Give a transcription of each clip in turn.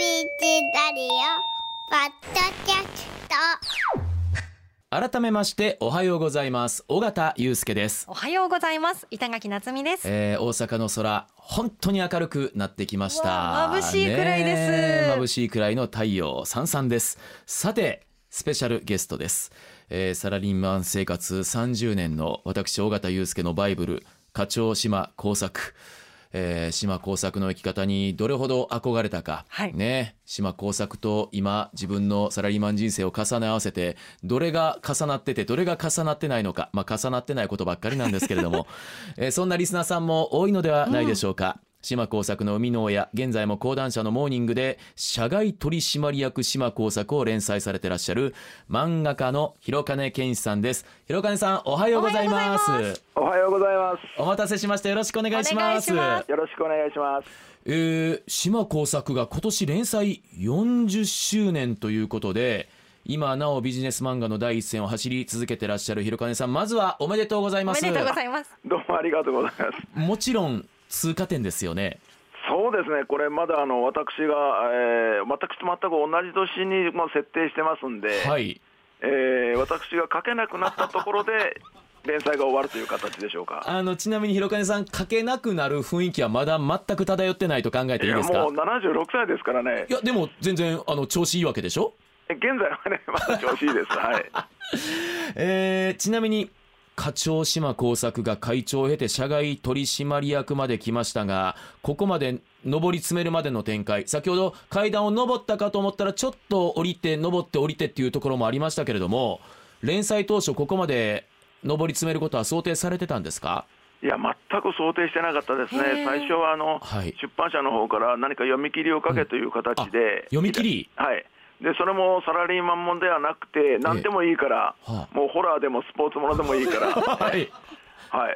チラリオポッドキャスト。改めましておはようございます。尾形祐介です、おはようございます。板垣夏美です。えー、大阪の空本当に明るくなってきました。眩しいくらいです。ねえ眩しいくらいの太陽さんさんです。さてスペシャルゲストです、えー、サラリーマン生活30年の私尾形祐介のバイブル課長島耕作えー、島耕作の生き方にどれほど憧れたか、はい。ね。島耕作と今自分のサラリーマン人生を重ね合わせてどれが重なっててどれが重なってないのか、まあ、重なってないことばっかりなんですけれども、えーそんなリスナーさんも多いのではないでしょうか。島耕作の生みの親現在も講談社のモーニングで社外取締役島耕作を連載されてらっしゃる漫画家の広金健一さんです。広金さんおはようございます。おはようございます。お待たせしました。よろしくお願いします。ます。よろしくお願いします。えー、島耕作が今年連載40周年ということで今なおビジネス漫画の第一線を走り続けてらっしゃる広金さんまずはおめでとうございます。おめでとうございます。どうもありがとうございます。もちろん通過点ですよねそうですね、これまだあの私が、えー、私と全く同じ年にもう設定してますんで、はいえー私が書けなくなったところで 連載が終わるという形でしょうか。あのちなみに広金さん書けなくなる雰囲気はまだ全く漂ってないと考えていいですか？もう76歳ですからねい、やでも全然あの調子いいわけでしょ？現在はね、まだ調子いいです。はい。えーちなみに課長島耕作が会長を経て社外取締役まで来ましたがここまで上り詰めるまでの展開先ほど階段を上ったかと思ったらちょっと降りて上って降りてっていうところもありましたけれども連載当初ここまで上り詰めることは想定されてたんですか？いや、全く想定してなかったですね、最初はあの、はい。出版社の方から何か読み切りをかけという形で、読み切り？はい、でそれもサラリーマンもんではなくて、何でもいいから、はあ。もうホラーでもスポーツものでもいいから、はい。はい、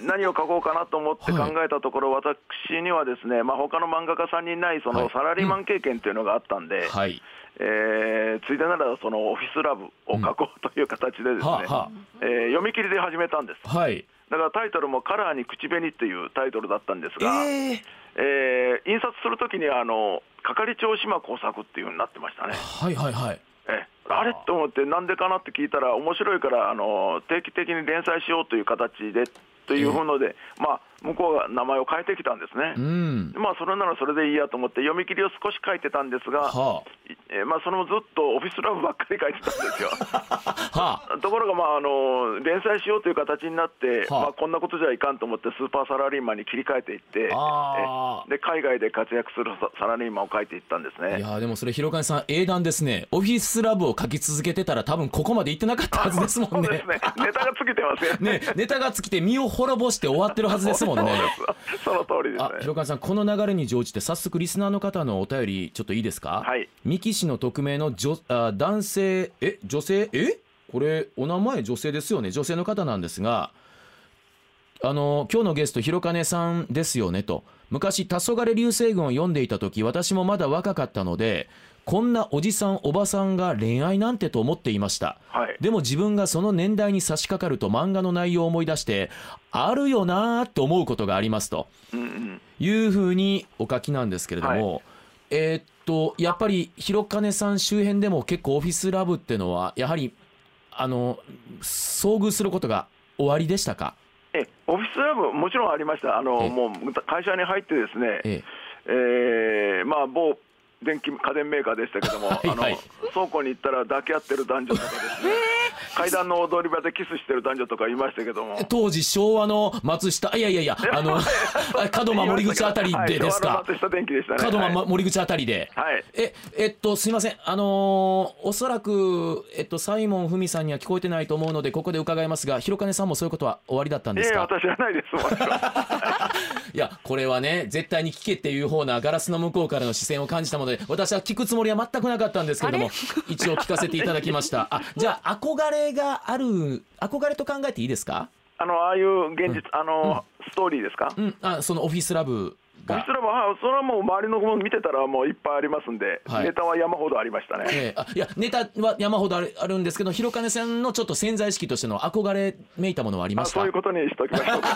で何を書こうかなと思って考えたところ、私にはですね、まあ他の漫画家さんにないそはい。のサラリーマン経験というのがあったんで、はい。えーついでならそのオフィスラブを書こうという形でですね、はあはえー読み切りで始めたんです。はい。だからタイトルもカラーに口紅っていうタイトルだったんですえが、ーえー印刷するときにはあの係長島工作っていうふうになってましたね。はいはいはい。えあれと思って、なんでかなって聞いたら、面白いからあの定期的に連載しようという形でというので、まあ、向こうが名前を変えてきたんですね。うんまあ、それならそれでいいやと思って、読み切りを少し書いてたんですが、はえーまあ、それもずっとオフィスラブばっかり書いてたんですよ。あ はあところが、まあ、あの連載しようという形になって、はあまあ、こんなことじゃいかんと思って、スーパーサラリーマンに切り替えていって、で海外で活躍するササラリーマンを書いていったんですいね。やーでもそれ広金さん英断ですねオフィスラブを書き続けてたら多分ここまで行ってなかったはずですもんね そうですね、ネタが尽きてますよね。ねネタが尽きて身を滅ぼして終わってるはずですもんねその通りですあね。広金さんこの流れに乗じて早速リスナーの方のお便りちょっといいですか？はい。三木氏の匿名の女あ男性え女性？え？これお名前女性ですよね？女性の方なんですがあの今日のゲスト広金さんですよね？と。昔「黄昏流星群」を読んでいた時私もまだ若かったのでこんなおじさんおばさんが恋愛なんてと思っていました。はい。でも自分がその年代に差し掛かると漫画の内容を思い出してあるよなーって思うことがありますと。いうふうにお書きなんですけれども、えーっとやっぱり広金さん周辺でも結構オフィスラブっていうのはやはりあの遭遇することが終わりでしたか？えオフィスラブ、もちろんありました、あのええ。もう会社に入って、ですね、ええ。ーまあ、某電気家電メーカーでしたけども、はいはい。あの倉庫に行ったら抱き合ってる男女とかですね、階段の踊り場でキスしてる男女とかいましたけどもえ。当時昭和の松下いやいやいや あの 門真森口あたりでですか？はい松下電器でしたね。門真はい森口あたりで。はいえ、えっと、すみません。あのーおそらく、えっと、サイモン文さんには聞こえてないと思うので、ここで伺いますが、広金さんもそういうことは終わりだったんですか？ええ私はないです。いや、これはね、絶対に聞けっていう方なガラスの向こうからの視線を感じたので、私は聞くつもりは全くなかったんですけれども、一応聞かせていただきました。あ、じゃあ、憧れがある、憧れと考えていいですか？あのああいう現実、あのストーリーですか、うん、あ、そのオフィスラブがこちらは、はいそれはもう周りのもの見てたら、もういっぱいありますんで、はいネタは山ほどありましたね。ええあいやネタは山ほどあるあるんですけど広金さんのちょっと潜在意識としての憧れめいたものはありまあしたそういうことにしときましょうか。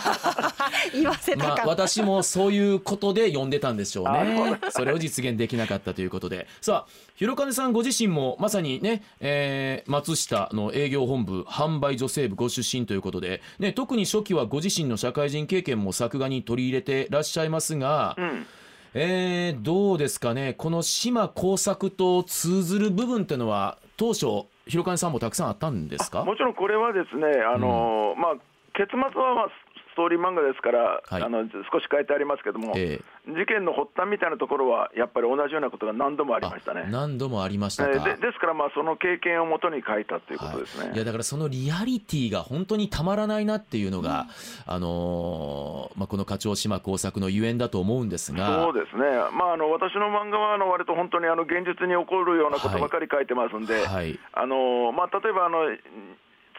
言わせたかまあ、った。私もそういうことで呼んでたんでしょうあそうね。それを実現できなかったということで。さあ、広金さんご自身もまさにね、えー松下の営業本部販売女性部ご出身ということで、ね、特に初期はご自身の社会人経験も作画に取り入れてらっしゃいますが、うん。えーどうですかね、この島工作と通ずる部分っていうのは、当初、広金さんもたくさんあったんですか？もちろんこれはですね、あのまあ、結末は、まあ、ストーリー漫画ですから、はい。あの少し書いてありますけども、え事件の発端みたいなところは、やっぱり同じようなことが何度もありましたね。何度もありましたか。えーでですから、まあ、その経験をもとに書いたということですね。はい、いやだからそのリアリティが本当にたまらないなっていうのが、あのーまあ、この課長島工作のゆえんだと思うんですが。そうですね、まあ、あの私の漫画はあの割と本当にあの現実に起こるようなことばかり書いてますんで、はい。あのまあ、例えばあの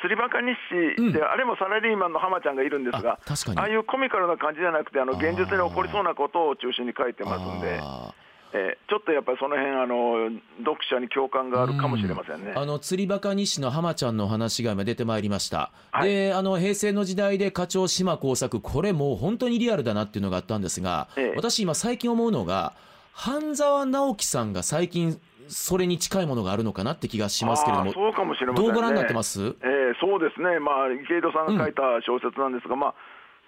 釣りバカ日誌で、うん。あれもサラリーマンの浜ちゃんがいるんですがあ、確かに。ああいうコミカルな感じじゃなくて、あの現実に起こりそうなことを中心に書いてますんで、あえーちょっとやっぱりその辺あの読者に共感があるかもしれませんね。ーあの釣りバカ日誌の浜ちゃんの話が今出てまいりました、はい。であの平成の時代で課長島工作これもう本当にリアルだなっていうのがあったんですが、ええ。私今最近思うのが半沢直樹さんが最近それに近いものがあるのかなって気がしますけれどもそうかもしれませんね。どうご覧になってます？えーそうですね、まあ、池井戸さんが書いた小説なんですが、まあ、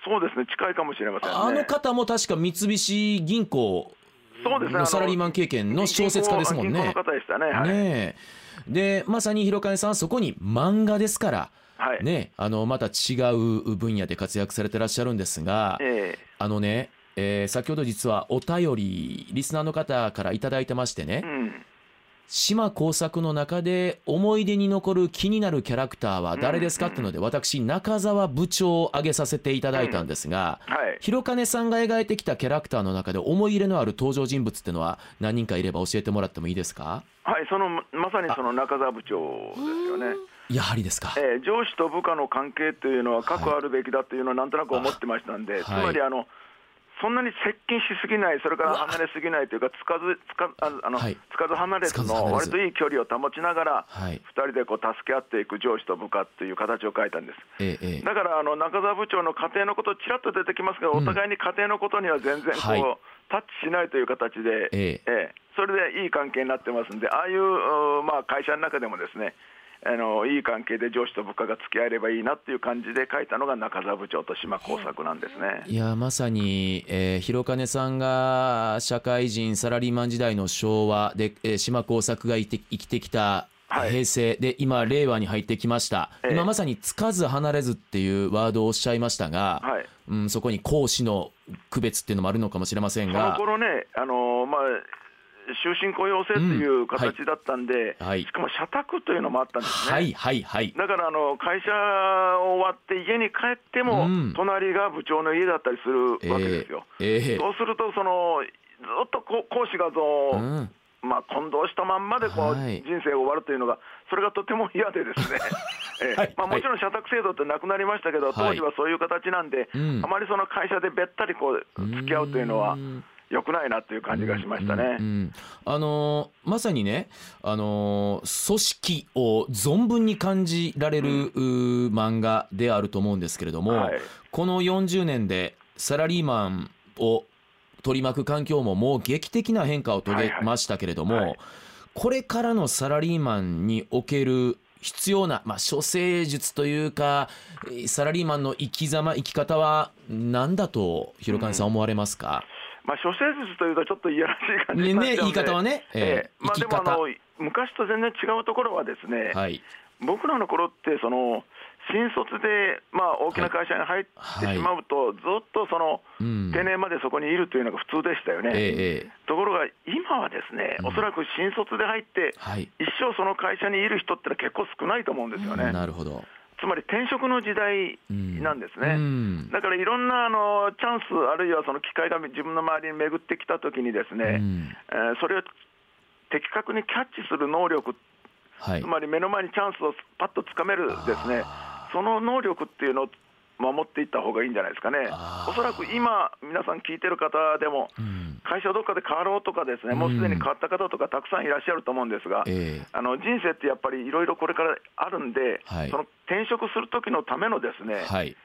そうですね、近いかもしれませんね。あの方も確か三菱銀行のサラリーマン経験の小説家ですもんね。はい。でまさに広金さんはそこに漫画ですから、はい。ね、あのまた違う分野で活躍されてらっしゃるんですが、えあのね、えー先ほど実はお便りリスナーの方からいただいてましてね、えうん。島工作の中で思い出に残る気になるキャラクターは誰ですかっていうので私中澤部長を挙げさせていただいたんですが、はい。広金さんが描いてきたキャラクターの中で思い入れのある登場人物っていうのは何人かいれば教えてもらってもいいですか？はい、そのまさにその中澤部長ですよね。やはりですか。えー上司と部下の関係というのは確あるべきだというのはなんとなく思ってましたんで、あつまりあの、そんなに接近しすぎない、それから離れすぎないというか、つかずつかああの、はい。つかず離れずの割といい距離を保ちながら、はい。2人でこう助け合っていく上司と部下という形を書いたんです。だからあの中澤部長の家庭のこと、ちらっと出てきますけど、お互いに家庭のことには全然こう、はい。タッチしないという形で、ええ。それでいい関係になってますんで、ああいう、うまあ、会社の中でもですねあの、いい関係で上司と部下が付き合えればいいなっていう感じで書いたのが中澤部長と島耕作なんですね。いやまさに、えー、広金さんが社会人サラリーマン時代の昭和で、えー島耕作が生きて生きてきたはい。平成で今令和に入ってきました、ええ。今まさにつかず離れずっていうワードをおっしゃいましたが、はい。うん、そこに講師の区別っていうのもあるのかもしれませんが。頃ね、あのまあ、終身雇用制という形だったんで、はい。はい。しかも社宅というのもあったんですね。はいはいはい。だからあの会社終わって家に帰っても、うん。隣が部長の家だったりするわけですよ。ええええそうするとその、ずっとこ講師がその、うん。まあ、混同したまんまでこう、はい。人生が終わるというのが、それがとても嫌でですね、ええはいまあ、もちろん社宅制度ってなくなりましたけど、当時はそういう形なんで、うん。あまりその会社でべったりこう付き合うというのはうん、良くないなという感じがしましたね。うんうんあのーまさにね、あのー組織を存分に感じられる、うー漫画であると思うんですけれども、はい。この40年でサラリーマンを取り巻く環境ももう劇的な変化を遂げましたけれども、はいはい。これからのサラリーマンにおける必要な、まあ、処世術というかえーサラリーマンの生き様生き方は何だと広金さん。思われますか、まあ、諸生術というとちょっといやらしい感じねになっちゃうんで、ね言い方はね。ええ。ええ。まあ、でもあの昔と全然違うところはですね、はい。僕らの頃ってその新卒で、まあ、大きな会社に入ってはい。しまうと、ずっとそのうん。定年までそこにいるというのが普通でしたよね。ええええ。ところが今はですね、うん。おそらく新卒で入って、はい。一生その会社にいる人ってのは結構少ないと思うんですよね。なるほどつまり転職の時代なんですね。うん。だからいろんなあのチャンス、あるいはその機会が自分の周りに巡ってきたときにですね、うん。えーそれを的確にキャッチする能力、はい。つまり目の前にチャンスをパッとつかめるですね、その能力っていうの守っていった方がいいんじゃないですかね。おそらく今皆さん聞いてる方でもうん会社をどっかで変わろうとかですねもうすでに変わった方とかたくさんいらっしゃると思うんですが、ええ。あの人生ってやっぱりいろいろこれからあるんで、はい。その転職する時のためのですね、はい。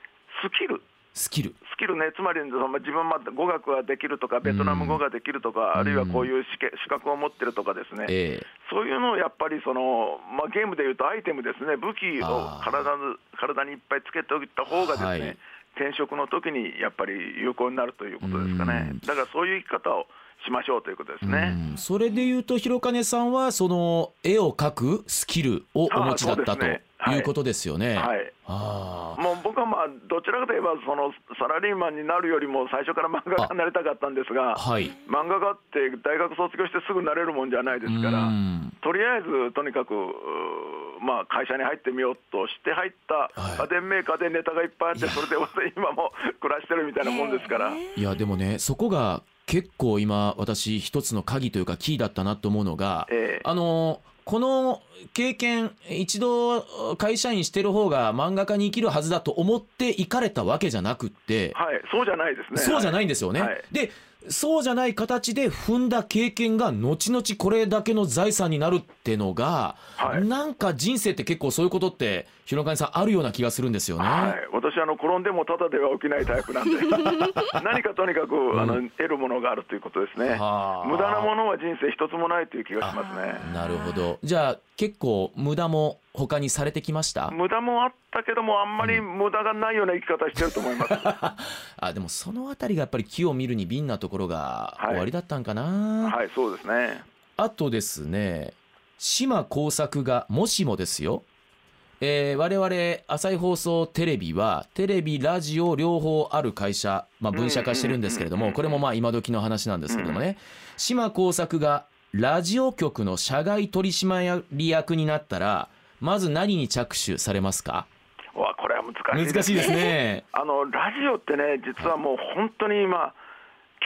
スキル。スキル。スキルね、つまりその自分ま語学ができるとか、ベトナム語ができるとか、うん。あるいはこういう資格を持ってるとかですね、ええ。そういうのをやっぱりその、まあ、ゲームでいうとアイテムですね、武器を体の体にいっぱいつけておいた方がですね、はい転職の時にやっぱり有効になるということですかね。うん、だからそういう生き方をしましょうということですね。うん。それでいうと広金さんはその絵を描くスキルをお持ちだったとい。いうことですよね。はい。ああもう僕はまあどちらかといえばそのサラリーマンになるよりも最初から漫画家になりたかったんですがはい。漫画家って大学卒業してすぐなれるもんじゃないですからうん。とりあえずとにかくまあ会社に入ってみようとして入ったはい家電メーカーでネタがいっぱいあってそれで今も暮らしてるみたいなもんですから。いやでもねそこが結構今私一つの鍵というかキーだったなと思うのが、ええあのこの経験一度会社員してる方が漫画家に生きるはずだと思って行かれたわけじゃなくって、はい、そうじゃないですね。そうじゃないい。んですよね。はいでそうじゃない形で踏んだ経験が後々これだけの財産になるってのが、はい。なんか人生って結構そういうことって広金さんあるような気がするんですよね。はい、私あの転んでもただでは起きないタイプなんで。何かとにかくあの、得るものがあるということですね。はあ。無駄なものは人生一つもないという気がしますね。なるほど。じゃあ結構無駄も他にされてきました？無駄もあったけどもあんまり無駄がないような生き方してると思います、あでもそのあたりがやっぱり木を見るに敏なところがはい終わりだったんかな、はいそうですね。あとですね島耕作がもしもですよえー我々朝日放送テレビはテレビラジオ両方ある会社、まあ、分社化してるんですけれどもこれもまあ今時の話なんですけれどもね。島耕作がラジオ局の社外取締役になったらまず何に着手されますか？わこれは難しいです難しいですね。あのラジオってね実はもう本当に今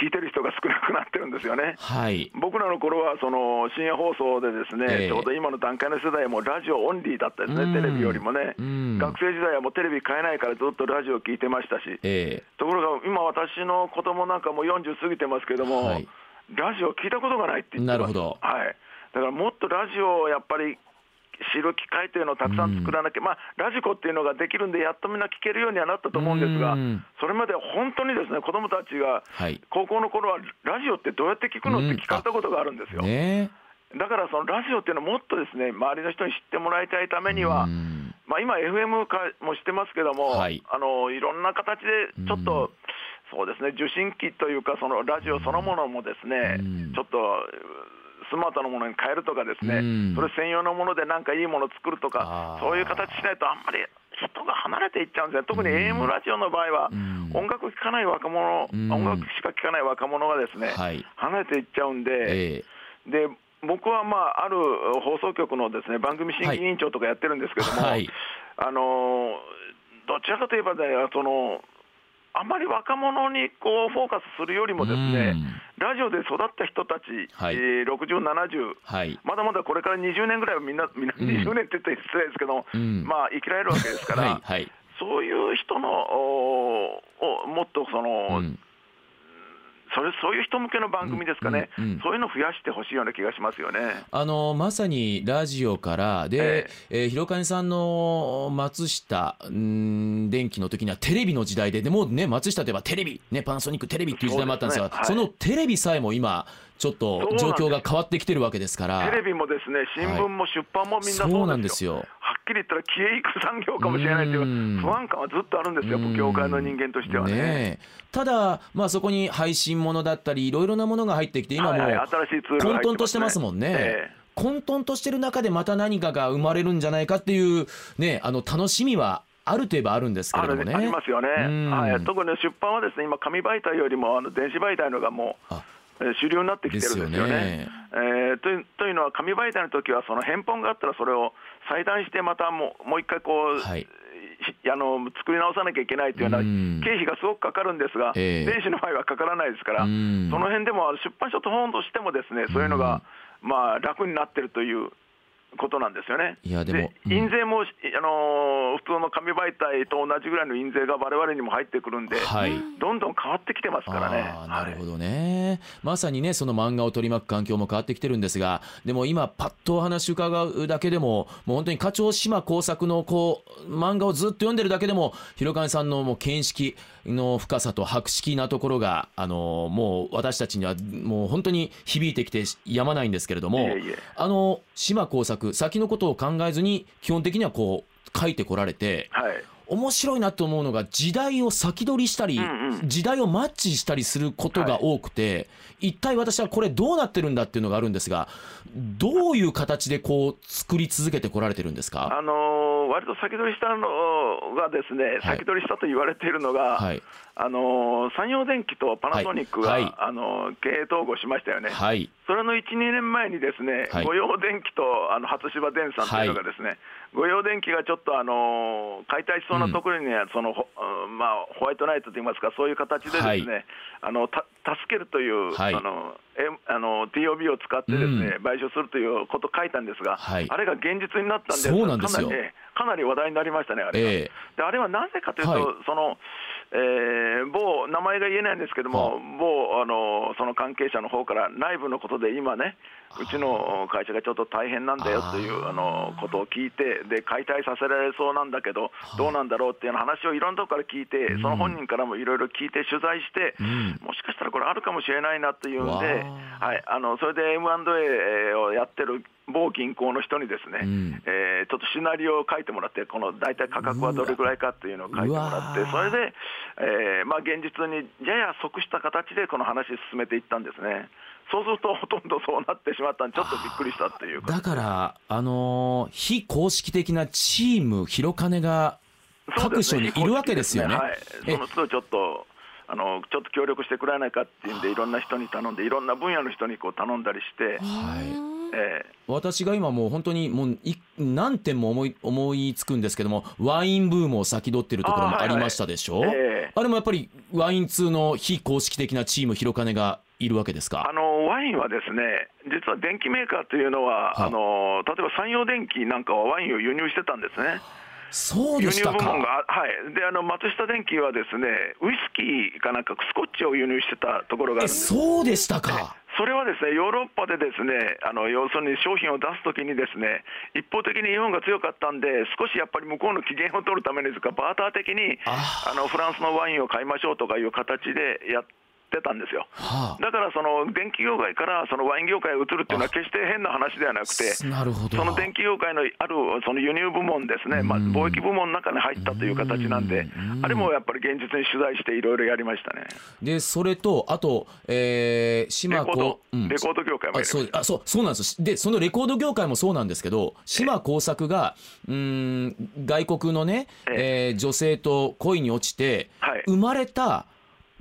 聞いてる人が少なくなってるんですよね。はい。僕らの頃はその深夜放送でですね、ええ。ちょうど今の段階の世代はもうラジオオンリーだったですうん。ね、テレビよりもね、うん。学生時代はもうテレビ買えないからずっとラジオ聞いてましたし、えところが今、私の子供なんかもう40過ぎてますけども、はい。ラジオ聞いたことがないって言ってます。なるほど。はい、だからもっとラジオをやっぱり知る機会というのをたくさん作らなきゃ、まあ、ラジコっていうのができるんで、やっとみんな聞けるようにはなったと思うんですがうん、それまでは本当にですね子供たちがはい。高校の頃はラジオってどうやって聞くのって聞かれたことがあるんですよ。ねだからそのラジオっていうのをもっとですね周りの人に知ってもらいたいためには、うん。まあ、今、FM 化もしてますけども、はい。あのいろんな形でちょっと、そうですね受信機というか、そのラジオそのものもですね、うん。ちょっとスマートなものに変えるとかですね、うん。それ専用のものでなんかいいものを作るとかそういう形しないと、あんまり人が離れていっちゃうんですね、特に AM ラジオの場合は、うん。音楽聴かない若者、うん。音楽しか聴かない若者がですね、はい。離れていっちゃうんで。えで僕は、まあ、ある放送局のですね番組審議委員長とかやってるんですけども、はい。あのどちらかといえば、ね、そのあまり若者にこうフォーカスするよりもですね、ラジオで育った人たち、はい。えー60、70、はい。まだまだこれから20年ぐらいはみんな、みんなうん20年って言ったら失礼ですけど、うん。まあ、生きられるわけですから、はいはい。そういう人のおおもっとその、うんそれそういう人向けの番組ですかね、うんうん。うんそういうのを増やしてほしいような気がしますよね。あのまさにラジオからで、えー広金さんの松下ん電機の時にはテレビの時代ででもね松下といえばテレビ、ね、パナソニックテレビっていう時代もあったんですがそねはい。のテレビさえも今ちょっと状況が変わってきてるわけですから。テレビもですね新聞も出版もみんなそうなんですよ。きり言ったら消えゆく産業かもしれないといううん。不安感はずっとあるんですよ、業界の人間としてはね。ねえ。ただ、まあ、そこに配信ものだったりいろいろなものが入ってきて今もう混沌としてますもんね。ええ。混沌としてる中でまた何かが生まれるんじゃないかっていう、ね、あの楽しみはあるといえばあるんですけあれどもね。るありますよね、うん。はい、特に出版はですね今、紙媒体よりもあの電子媒体のがもう主流になってきてるんですよね。よね。えーというというのは、紙媒体の時はその返本があったら、それを裁断して、またもうもう一回こう、はい。ひあの作り直さなきゃいけないというようなうん。経費がすごくかかるんですが、ええ。電子の場合はかからないですから、うん。その辺でも出版社と本としてもですねそういうのが、まあ、楽になってるということなんですよね。いやでもうん印税も、あのー普通の紙媒体と同じぐらいの印税が我々にも入ってくるんで、はいどんどん変わってきてますからね。なるほどね、まさにねその漫画を取り巻く環境も変わってきてるんですがでも今パッとお話伺うだけでももう本当に課長島耕作のこう漫画をずっと読んでるだけでも広金さんのもう見識の深さと博識なところがあのもう私たちにはもう本当に響いてきてやまないんですけれどもいえいえ。あの島耕作先のことを考えずに基本的にはこう書いてこられてはい。面白いなと思うのが時代を先取りしたり、うんうん。時代をマッチしたりすることが多くて、一体私はこれどうなってるんだっていうのがあるんですがどういう形でこう作り続けてこられてるんですか？あのー割と先取りしたのがですね、はい。先取りしたと言われているのが、はい。あのー山陽電機とパナソニックが、はい。はい。あのー経営統合しましたよね。はいそれの1、2年前にですね、はい。御用電機とあの初芝電産というのがですね、御用電機がちょっとあのー解体しそうなところには、そのほうんまあ、ホワイトナイトといいますか、そういう形でですね、はい。あのた助けるという、はい。あのえあの TOB を使ってですね、賠償するということを書いたんですが、はい。あれが現実になったんで、そうなんですよ。かなりねかなり話題になりましたね、あれが。ええ。であれはなぜかというと、はい。そのえー某、名前が言えないんですけども、は某あのその関係者の方から内部のことで今ね、うちの会社がちょっと大変なんだよというあのことを聞いて、で解体させられそうなんだけど、どうなんだろうっていう話をいろんなところから聞いて、その本人からもいろいろ聞いて、取材して、うん。もしかしたらこれあるかもしれないなというんわで、あ。はい、あのそれで M&A をやってる某銀行の人にですね、うん。えーちょっとシナリオを書いてもらって、この大体価格はどれぐらいかっていうのを書いてもらってそれで、えーまあ、現実にやや即した形でこの話進めていったんですね。そうすると、ほとんどそうなってしまったんで、ちょっとびっくりしたっていうか。だからあのー非公式的なチーム広金が各所にいるわけですよね。はい、え。その都度ちょっとあのちょっと協力してくれないかっていうんで、いろんな人に頼んで、いろんな分野の人にこう頼んだりして、はいえ私が今もう本当にもうい何点も思い思いつくんですけどもワインブームを先取ってるところもありましたでしょ？あ,、あ,、え。えれもやっぱりワイン通の非公式的なチーム広金がいるわけですか？あのワインはですね、実は電機メーカーというのは、はあ。の例えば山陽電機なんかはワインを輸入してたんですね。そう輸でしたか。入部門が、はい、であの松下電機はですねウイスキーかなんかスコッチを輸入してたところがあえるんです。そうでしたかそれはですねヨーロッパでですねあの要するに商品を出すときにですね一方的に日本が強かったんで少しやっぱり向こうの機嫌を取るためにですかバーター的にああのフランスのワインを買いましょうとかいう形でやってたんですよ。はだからその電気業界からそのワイン業界へ移るっていうのは決して変な話ではなくて。あなるほど。その電気業界のあるその輸入部門ですね、まあ、うん貿易部門の中に入ったという形なんでうん、あれもやっぱり現実に取材していろいろやりましたね。でそれとあと、えー、レ島コード。レコード業界もあそう。あそうそうなんです。でそのレコード業界もそうなんですけど島耕作がうーん外国のね、えー女性と恋に落ちて、はい。生まれた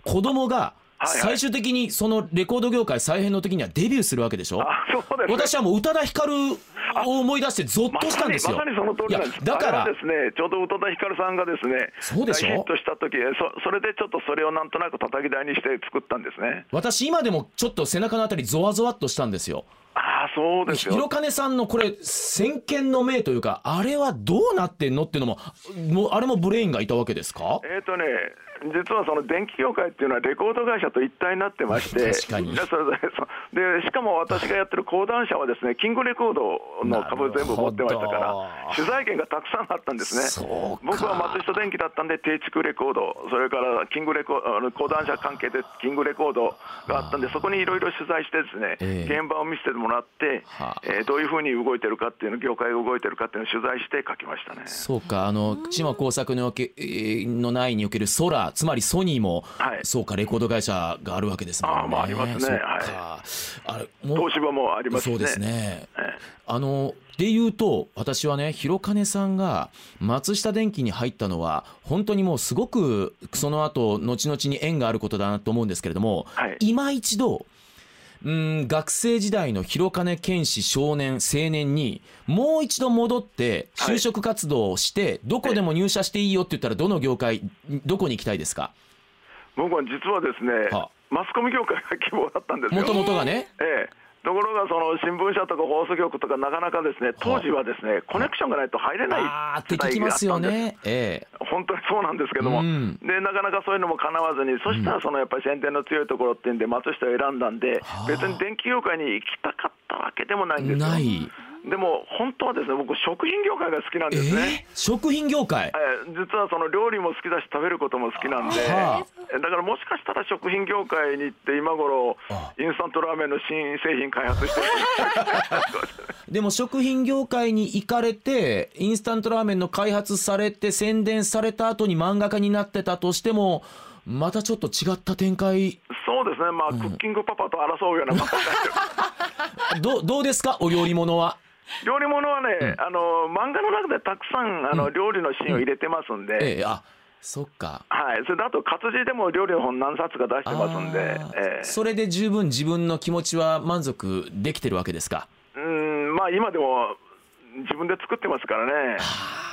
子供が最終的にそのレコード業界再編の時にはデビューするわけでしょ？あそうですね私はもう宇多田ヒカルを思い出してゾッとしたんですよ。ままさにその通りなんです。だからですね、ちょうど宇多田ヒカルさんがですね、そうでしょ？大ヒットした時そそれでちょっとそれをなんとなく叩き台にして作ったんですね。私今でもちょっと背中のあたりゾワゾワっとしたんですよ。ああ、そうですよ。広金さんのこれ先見の明というかあれはどうなってんのっていうのももうあれもブレインがいたわけですか？えーとね、実はその電気業界っていうのはレコード会社と一体になってまして、確かに。でしかも私がやってる講談社はですね、キングレコードの株全部持ってましたから取材権がたくさんあったんですね。僕は松下電機だったんで、定築レコード、それからキングレコ講談社関係でキングレコードがあったんで、そこにいろいろ取材してですね、ええ。現場を見せてもらってはあ、えーどういうふうに動いてるかっていうの、業界が動いてるかっていうのを取材して書きましたね。そうか。あの島耕作のの内におけるソラつまりソニーも、はいそうかレコード会社があるわけですもんね。あーまあありますねそうか、あれもう東芝もありますしね。そうですね。えあので言うと私はね広金さんが松下電器に入ったのは本当にもうすごくその後後々に縁があることだなと思うんですけれども、はい今一度うん学生時代の広金健士少年青年にもう一度戻ってはい。就職活動をして、どこでも入社していいよって言ったらどの業界どこに行きたいですか？僕は実はですねは、マスコミ業界が希望だったんですよ。もともとがね。ええところがその新聞社とか放送局とかなかなかですね当時はですねコネクションがないと入れないあーって聞きま時代があったんですね。ええ。本当にそうなんですけども、うん。でなかなかそういうのもかなわずに、そしたらそのやっぱり宣伝の強いところっていうんで、松下を選んだんではあ、別に電気業界に行きたかったわけでもないんですよ。でも本当はですね、僕、食品業界が好きなんえですね。え食品業界？えー実はその料理も好きだし、食べることも好きなんで、はだからもしかしたら食品業界に行って、今頃あインスタントラーメンの新製品開発してる。でも食品業界に行かれてインスタントラーメンの開発されて宣伝された後に漫画家になってたとしてもまたちょっと違った展開？そうですね、まあ、クッキングパパと争うようなパパ どどうですか？お料理物は？料理物はね、あの漫画の中でたくさんあの、料理のシーンを入れてますんで、ええあそっか。はい、それであと活字でも料理の本何冊か出してますんでええ。それで十分自分の気持ちは満足できてるわけですか？うんまあ今でも自分で作ってますからね。は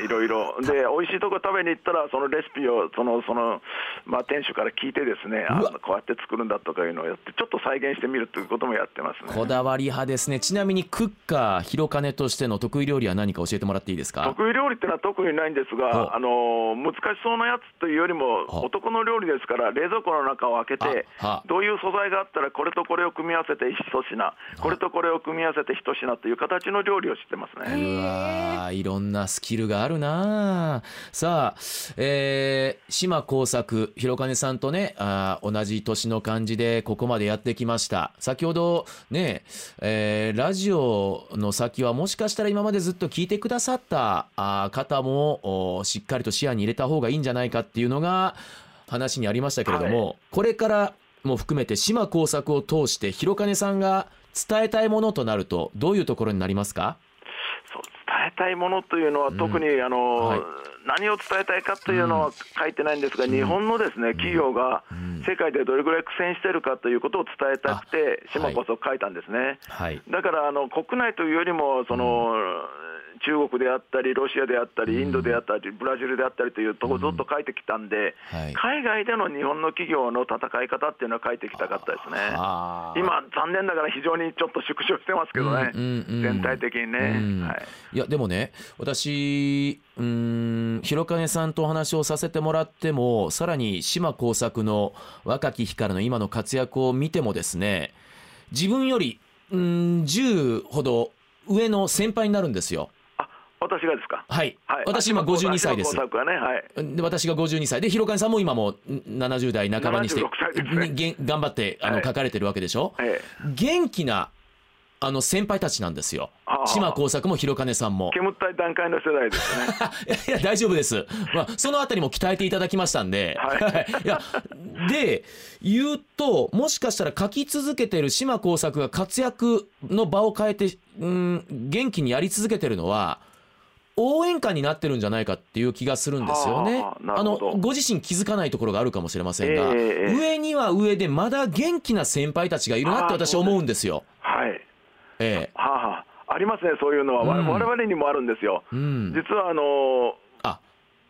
い、いろいろで美味しいとこ食べに行ったらそのレシピをそのそのまあ店主から聞いてですね、あこうやって作るんだとかいうのをやってちょっと再現してみるということもやってますね。こだわり派ですね。ちなみにクッカー広金としての得意料理は何か教えてもらっていいですか？得意料理っていうのは特にないんですが、あの難しそうなやつというよりもは、男の料理ですから、冷蔵庫の中を開けてどういう素材があったら、これとこれを組み合わせて一品、これとこれを組み合わせて一品という形の料理を知ってますね。うわーいろんなスキルがあるな。あさあ、えー、島耕作広金さんとねあー同じ年の感じでここまでやってきました。先ほどね、えーラジオの先はもしかしたら今までずっと聞いてくださったあー方もおしっかりと視野に入れた方がいいんじゃないかっていうのが話にありましたけれども、これからも含めて島耕作を通して広金さんが伝えたいものとなるとどういうところになりますか？えたいものというのは、特にあの、はい。何を伝えたいかというのは書いてないんですが、日本のですね企業が世界でどれぐらい苦戦しているかということを伝えたくて、あ島こそ書いたんですね。はい。だからあの国内というよりもその、中国であったり、ロシアであったり、インドであったり、ブラジルであったりというところずっと書いてきたんで、はい。海外での日本の企業の戦い方っていうのは書いてきたかったですね。今、残念ながら非常にちょっと縮小してますけどね、全体的にね。い。いやでもね私うーん広金さんとお話をさせてもらってもさらに島耕作の若き日からの今の活躍を見てもですね自分よりうーん10ほど上の先輩になるんですよ。あ私がですか？はい、はい、私今52歳ですね、はい。で私が52歳で広金さんも今もん70代半ばにして76歳ですね頑張ってあの、はい書かれてるわけでしょ、ええ元気なあの先輩たちなんですよはあ島耕作も広金さんも煙たい段階の世代ですね。いやいや大丈夫です、まあ、そのあたりも鍛えていただきましたんで、はいいやで言うともしかしたら書き続けてる島耕作が活躍の場を変えてうん元気にやり続けてるのは応援歌になってるんじゃないかっていう気がするんですよね。はあのご自身気づかないところがあるかもしれませんが、ええええ上には上でまだ元気な先輩たちがいるなって私は思うんですよ。はい。ええ。はあ、はあ、ありますね、そういうのは、わうん。我々にもあるんですよ。うん、実はあのあ。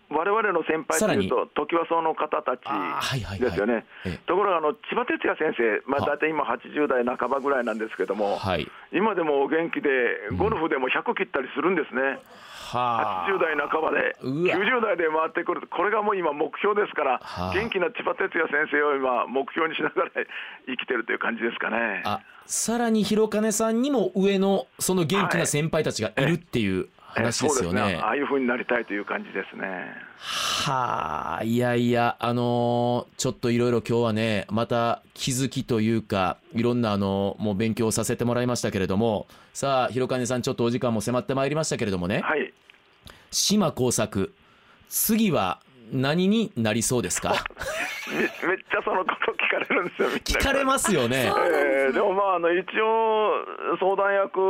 我々の先輩というと、トキワ荘の方たちですよね。ええ。ところがあの、千葉哲也先生、まあ、は大体今、80代半ばぐらいなんですけども、はい。今でもお元気で、ゴルフでも100切ったりするんですね、はあ80代半ばで、うわ。90代で回ってくる、これがもう今、目標ですからはあ、元気な千葉哲也先生を今、目標にしながら 生きてるという感じですかね。あさらに広金さんにも上のその元気な先輩たちがいるっていう話ですよね。ね。ああいうふうになりたいという感じですね。はあ。いやいやあのーちょっといろいろ今日はねまた気づきというかいろんなあのもう勉強させてもらいましたけれどもさあ広金さんちょっとお時間も迫ってまいりましたけれどもね。はい島耕作。次は何になりそうですか？め めっちゃそのこと聞かれるんですよ、みんな聞かれますよね。えーでもまああの一応、相談役、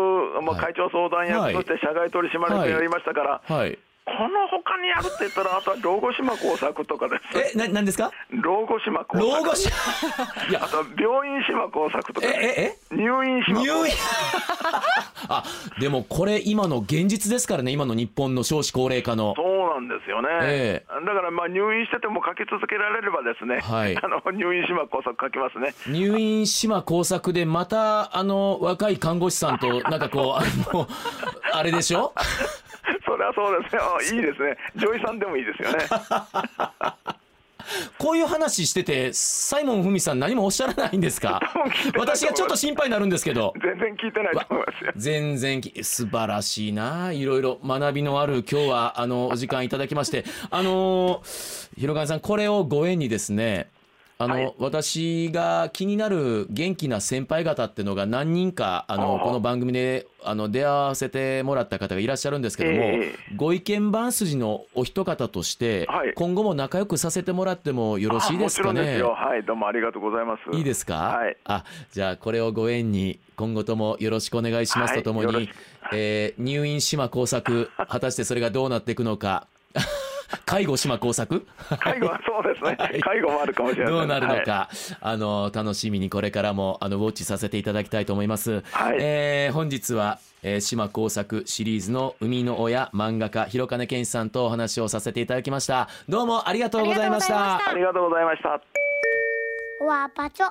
まあ、はい。会長相談役として社外取締役やりましたから、はいこの他にやるって言ったら、あとは老後島工作とかです、えななんですか？老後島工作、老後し いや。あと病院島工作とか、えええ？入院島工入院。作、あでもこれ今の現実ですからね今の日本の少子高齢化の。そうなんでですよね、えだからまあ入院してても書き続けられればですね、はい。あの入院島工作書きますね。入院島工作でまたあの若い看護師さんとなんかこうあのあれでしょ？それはそうですよ、いいですね、女医さんでもいいですよね。こういう話しててサイモンふみさん何もおっしゃらないんですか？私がちょっと心配になるんですけど。全然聞いてないと思いますよ。全然き素晴らしいな。いろいろ学びのある今日はあのお時間いただきまして。あの広川さんこれをご縁にですねあの、はい。私が気になる元気な先輩方っていうのが何人かあのこの番組であの出会わせてもらった方がいらっしゃるんですけども、えご意見番筋のお一方として、はい。今後も仲良くさせてもらってもよろしいですかね？はい、どうもありがとうございます。いいですか、はい。あじゃあこれをご縁に今後ともよろしくお願いしますはいとともに、よろしく。えー入院島工作果たしてそれがどうなっていくのか介護島工作？介護はそうですね、はい介護もあるかもしれない。どうなるのはいか、あの楽しみにこれからもあのウォッチさせていただきたいと思います。はいえー本日は、えー島工作シリーズの生みの親漫画家広金健志さんとお話をさせていただきました。どうもありがとうございました。ありがとうございました。わぱちょ